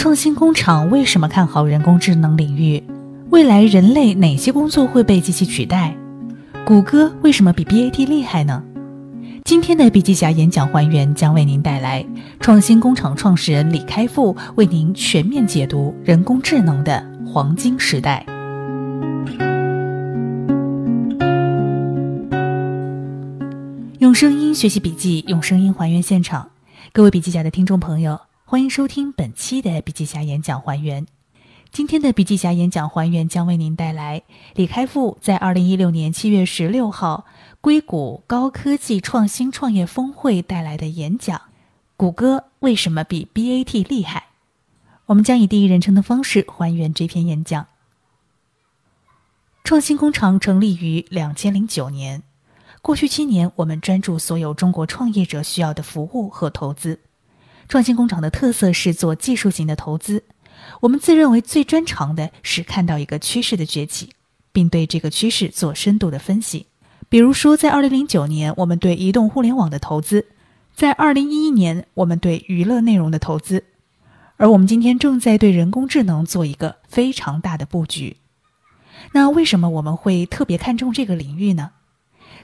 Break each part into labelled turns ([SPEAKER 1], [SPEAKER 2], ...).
[SPEAKER 1] 创新工厂为什么看好人工智能领域？未来人类哪些工作会被机器取代？谷歌为什么比 BAT 厉害呢？今天的笔记侠演讲还原将为您带来创新工厂创始人李开复为您全面解读人工智能的黄金时代。用声音学习笔记，用声音还原现场。各位笔记侠的听众朋友，欢迎收听本期的笔记侠演讲还原。今天的笔记侠演讲还原将为您带来李开复在二零一六年七月十六号硅谷高科技创新创业峰会带来的演讲：谷歌为什么比 BAT 厉害？我们将以第一人称的方式还原这篇演讲。创新工厂成立于两千零九年。过去七年，我们专注所有中国创业者需要的服务和投资。创新工厂的特色是做技术型的投资。我们自认为最专长的是看到一个趋势的崛起，并对这个趋势做深度的分析。比如说，在二零零九年，我们对移动互联网的投资；在二零一一年，我们对娱乐内容的投资。而我们今天正在对人工智能做一个非常大的布局。那为什么我们会特别看重这个领域呢？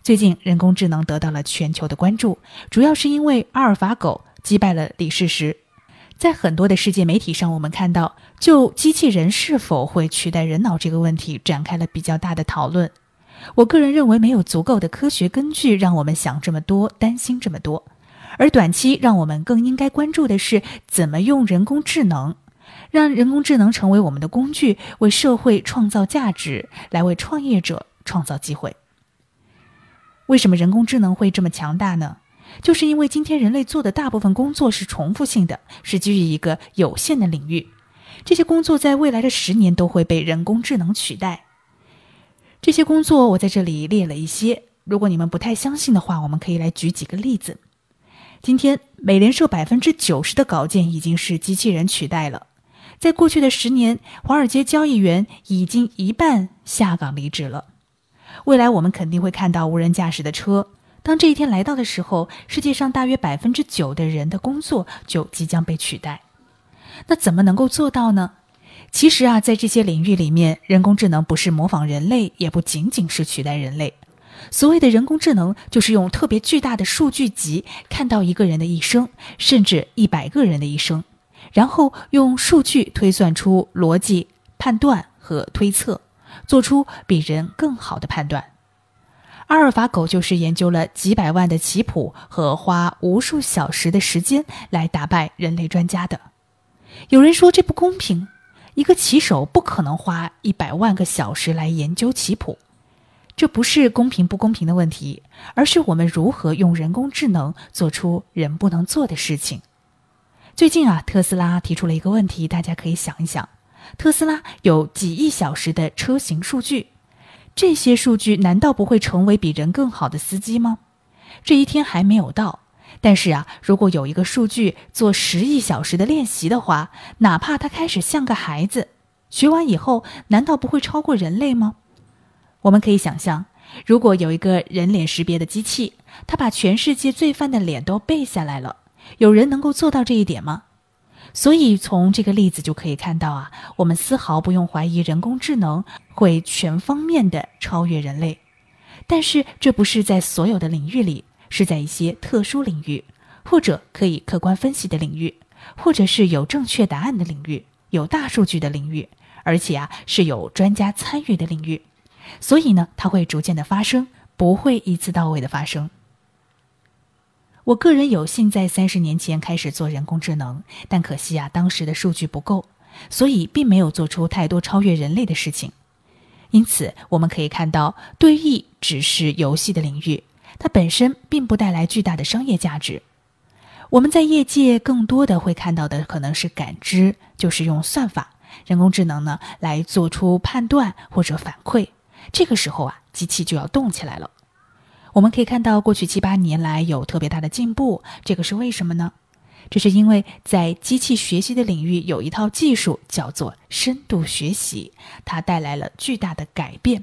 [SPEAKER 1] 最近，人工智能得到了全球的关注，主要是因为阿尔法狗击败了李世石。在很多的世界媒体上，我们看到就机器人是否会取代人脑这个问题展开了比较大的讨论。我个人认为，没有足够的科学根据让我们想这么多、担心这么多。而短期让我们更应该关注的是，怎么用人工智能，让人工智能成为我们的工具，为社会创造价值，来为创业者创造机会。为什么人工智能会这么强大呢？就是因为今天人类做的大部分工作是重复性的，是基于一个有限的领域。这些工作在未来的十年都会被人工智能取代。这些工作我在这里列了一些，如果你们不太相信的话，我们可以来举几个例子。今天美联社百分之九十的稿件已经是机器人取代了。在过去的十年，华尔街交易员已经一半下岗离职了。未来我们肯定会看到无人驾驶的车。当这一天来到的时候，世界上大约百分之九的人的工作就即将被取代。那怎么能够做到呢？其实啊，在这些领域里面，人工智能不是模仿人类，也不仅仅是取代人类。所谓的人工智能，就是用特别巨大的数据集看到一个人的一生，甚至一百个人的一生，然后用数据推算出逻辑判断和推测。做出比人更好的判断。阿尔法狗就是研究了几百万的棋谱和花无数小时的时间来打败人类专家的。有人说这不公平，一个棋手不可能花一百万个小时来研究棋谱。这不是公平不公平的问题，而是我们如何用人工智能做出人不能做的事情。最近啊，特斯拉提出了一个问题，大家可以想一想。特斯拉有几亿小时的车型数据，这些数据难道不会成为比人更好的司机吗？这一天还没有到，但是啊，如果有一个数据做十亿小时的练习的话，哪怕他开始像个孩子，学完以后，难道不会超过人类吗？我们可以想象，如果有一个人脸识别的机器，它把全世界罪犯的脸都背下来了，有人能够做到这一点吗？所以，从这个例子就可以看到啊，我们丝毫不用怀疑人工智能会全方面的超越人类。但是，这不是在所有的领域里，是在一些特殊领域，或者可以客观分析的领域，或者是有正确答案的领域，有大数据的领域，而且啊是有专家参与的领域。所以呢，它会逐渐的发生，不会一次到位的发生。我个人有幸在三十年前开始做人工智能，但可惜啊，当时的数据不够，所以并没有做出太多超越人类的事情。因此，我们可以看到，对弈只是游戏的领域，它本身并不带来巨大的商业价值。我们在业界更多的会看到的可能是感知，就是用算法、人工智能呢来做出判断或者反馈。这个时候啊，机器就要动起来了。我们可以看到，过去七八年来有特别大的进步，这个是为什么呢？这是因为在机器学习的领域有一套技术叫做深度学习，它带来了巨大的改变。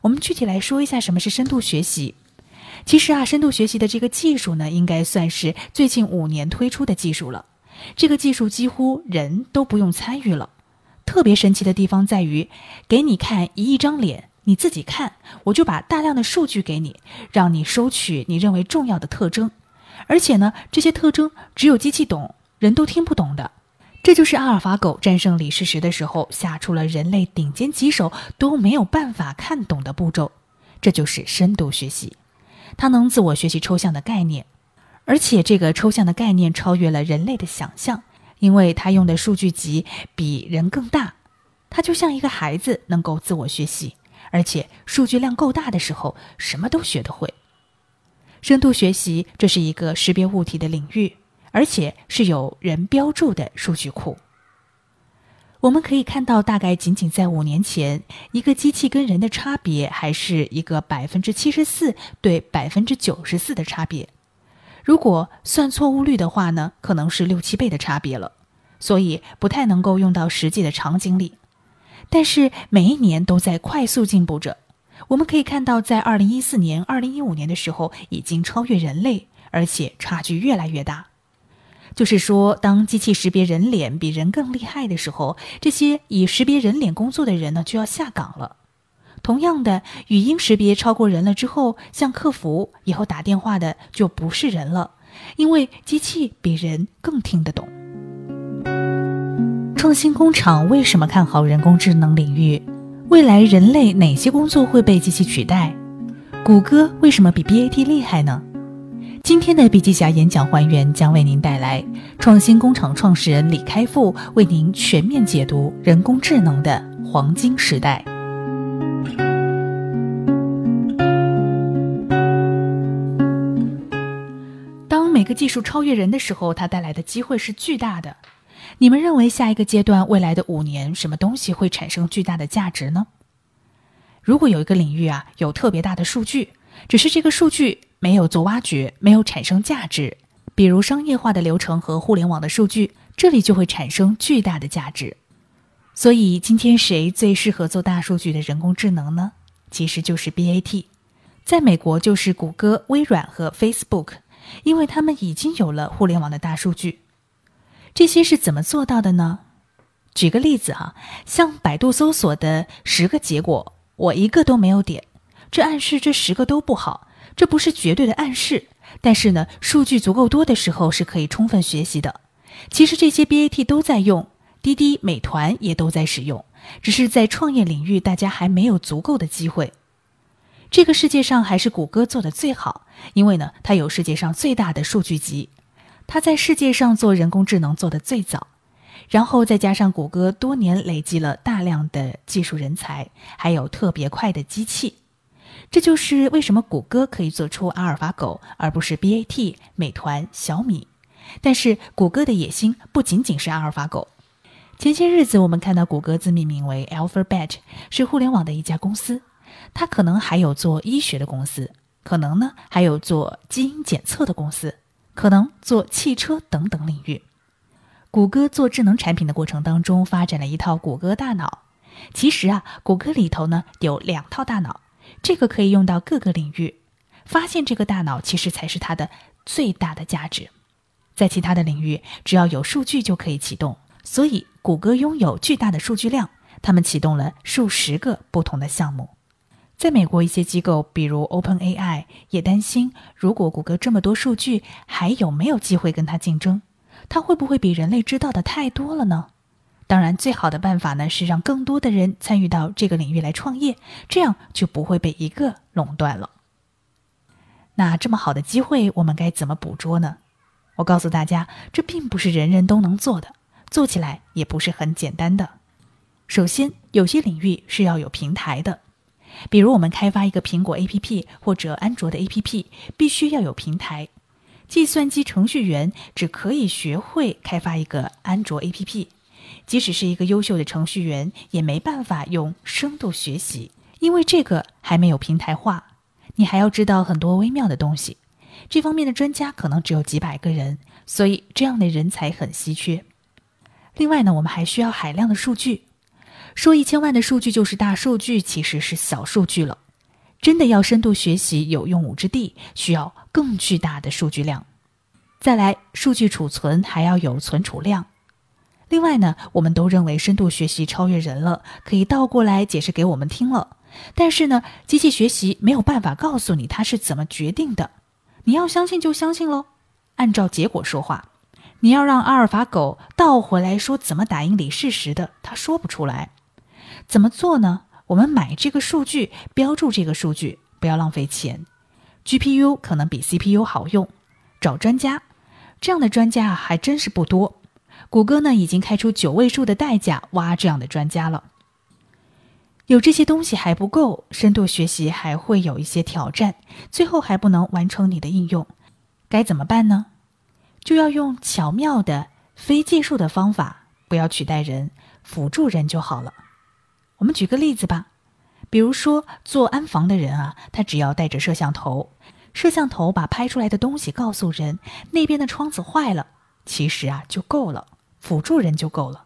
[SPEAKER 1] 我们具体来说一下什么是深度学习。其实啊，深度学习的这个技术呢，应该算是最近五年推出的技术了。这个技术几乎人都不用参与了。特别神奇的地方在于，给你看一亿张脸，你自己看，我就把大量的数据给你，让你收取你认为重要的特征。而且呢，这些特征只有机器懂，人都听不懂的。这就是阿尔法狗战胜李世石的时候下出了人类顶尖棋手都没有办法看懂的步骤。这就是深度学习，它能自我学习抽象的概念，而且这个抽象的概念超越了人类的想象，因为它用的数据集比人更大。它就像一个孩子能够自我学习，而且数据量够大的时候，什么都学得会。深度学习这是一个识别物体的领域。而且是有人标注的数据库。我们可以看到，大概仅仅在五年前，一个机器跟人的差别还是一个百分之七十四对百分之九十四的差别。如果算错误率的话呢，可能是六七倍的差别了。所以不太能够用到实际的场景里。但是每一年都在快速进步着。我们可以看到，在二零一四年、二零一五年的时候，已经超越人类，而且差距越来越大。就是说，当机器识别人脸比人更厉害的时候，这些以识别人脸工作的人呢就要下岗了。同样的，语音识别超过人了之后，像客服以后打电话的就不是人了，因为机器比人更听得懂。创新工厂为什么看好人工智能领域？未来人类哪些工作会被机器取代？谷歌为什么比 BAT 厉害呢？今天的笔记侠演讲还原将为您带来创新工厂创始人李开复为您全面解读人工智能的黄金时代。当每个技术超越人的时候，它带来的机会是巨大的。你们认为下一个阶段未来的五年，什么东西会产生巨大的价值呢？如果有一个领域啊，有特别大的数据，只是这个数据。没有做挖掘，没有产生价值，比如商业化的流程和互联网的数据，这里就会产生巨大的价值。所以，今天谁最适合做大数据的人工智能呢？其实就是 BAT，在美国就是谷歌、微软和 Facebook，因为他们已经有了互联网的大数据。这些是怎么做到的呢？举个例子哈，像百度搜索的十个结果，我一个都没有点，这暗示这十个都不好。这不是绝对的暗示，但是呢，数据足够多的时候是可以充分学习的。其实这些 BAT 都在用，滴滴、美团也都在使用，只是在创业领域大家还没有足够的机会。这个世界上还是谷歌做的最好，因为呢，它有世界上最大的数据集，它在世界上做人工智能做的最早，然后再加上谷歌多年累积了大量的技术人才，还有特别快的机器。这就是为什么谷歌可以做出阿尔法狗，而不是 BAT、美团、小米。但是谷歌的野心不仅仅是阿尔法狗。前些日子我们看到谷歌自命名为 Alphabet，是互联网的一家公司。它可能还有做医学的公司，可能呢还有做基因检测的公司，可能做汽车等等领域。谷歌做智能产品的过程当中，发展了一套谷歌大脑。其实啊，谷歌里头呢有两套大脑。这个可以用到各个领域，发现这个大脑其实才是它的最大的价值。在其他的领域，只要有数据就可以启动。所以，谷歌拥有巨大的数据量，他们启动了数十个不同的项目。在美国，一些机构，比如 OpenAI，也担心，如果谷歌这么多数据，还有没有机会跟它竞争？它会不会比人类知道的太多了呢？当然，最好的办法呢是让更多的人参与到这个领域来创业，这样就不会被一个垄断了。那这么好的机会，我们该怎么捕捉呢？我告诉大家，这并不是人人都能做的，做起来也不是很简单的。首先，有些领域是要有平台的，比如我们开发一个苹果 APP 或者安卓的 APP，必须要有平台。计算机程序员只可以学会开发一个安卓 APP。即使是一个优秀的程序员，也没办法用深度学习，因为这个还没有平台化。你还要知道很多微妙的东西，这方面的专家可能只有几百个人，所以这样的人才很稀缺。另外呢，我们还需要海量的数据。说一千万的数据就是大数据，其实是小数据了。真的要深度学习有用武之地，需要更巨大的数据量。再来，数据储存还要有存储量。另外呢，我们都认为深度学习超越人了，可以倒过来解释给我们听了。但是呢，机器学习没有办法告诉你它是怎么决定的，你要相信就相信喽，按照结果说话。你要让阿尔法狗倒回来说怎么打印李世石的，它说不出来。怎么做呢？我们买这个数据，标注这个数据，不要浪费钱。GPU 可能比 CPU 好用，找专家，这样的专家还真是不多。谷歌呢，已经开出九位数的代价挖这样的专家了。有这些东西还不够，深度学习还会有一些挑战，最后还不能完成你的应用，该怎么办呢？就要用巧妙的非技术的方法，不要取代人，辅助人就好了。我们举个例子吧，比如说做安防的人啊，他只要带着摄像头，摄像头把拍出来的东西告诉人，那边的窗子坏了，其实啊就够了，辅助人就够了。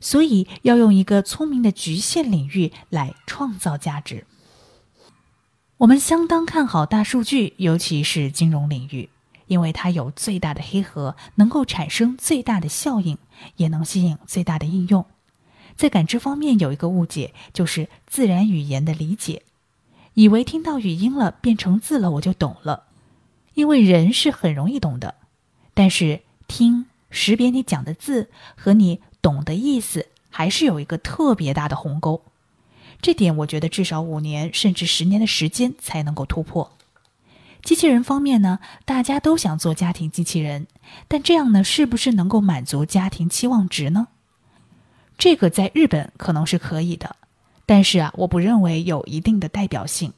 [SPEAKER 1] 所以要用一个聪明的局限领域来创造价值。我们相当看好大数据，尤其是金融领域，因为它有最大的黑盒，能够产生最大的效应，也能吸引最大的应用。在感知方面有一个误解，就是自然语言的理解，以为听到语音了变成字了我就懂了，因为人是很容易懂的，但是听识别你讲的字和你。懂的意思还是有一个特别大的鸿沟，这点我觉得至少五年甚至十年的时间才能够突破。机器人方面呢，大家都想做家庭机器人，但这样呢，是不是能够满足家庭期望值呢？这个在日本可能是可以的，但是啊，我不认为有一定的代表性。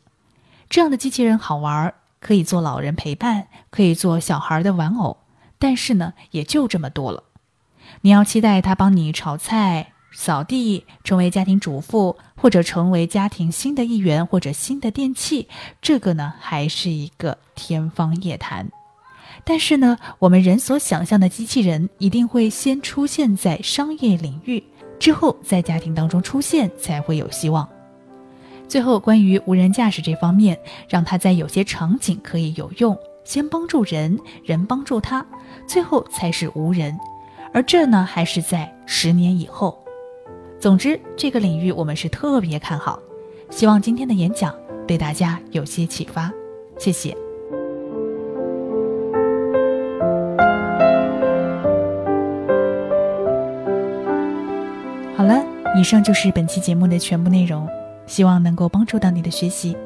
[SPEAKER 1] 这样的机器人好玩，可以做老人陪伴，可以做小孩的玩偶，但是呢，也就这么多了。你要期待他帮你炒菜、扫地，成为家庭主妇，或者成为家庭新的一员，或者新的电器，这个呢还是一个天方夜谭。但是呢，我们人所想象的机器人一定会先出现在商业领域，之后在家庭当中出现，才会有希望。最后，关于无人驾驶这方面，让它在有些场景可以有用，先帮助人，人帮助他，最后才是无人。而这呢，还是在十年以后。总之，这个领域我们是特别看好。希望今天的演讲对大家有些启发，谢谢。以上就是本期节目的全部内容，希望能够帮助到你的学习。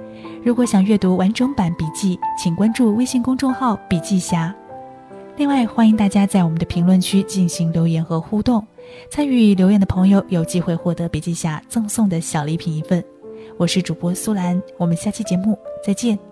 [SPEAKER 1] 如果想阅读完整版笔记，请关注微信公众号“笔记侠”。另外，欢迎大家在我们的评论区进行留言和互动，参与留言的朋友有机会获得笔记侠赠送的小礼品一份。我是主播苏兰，我们下期节目再见。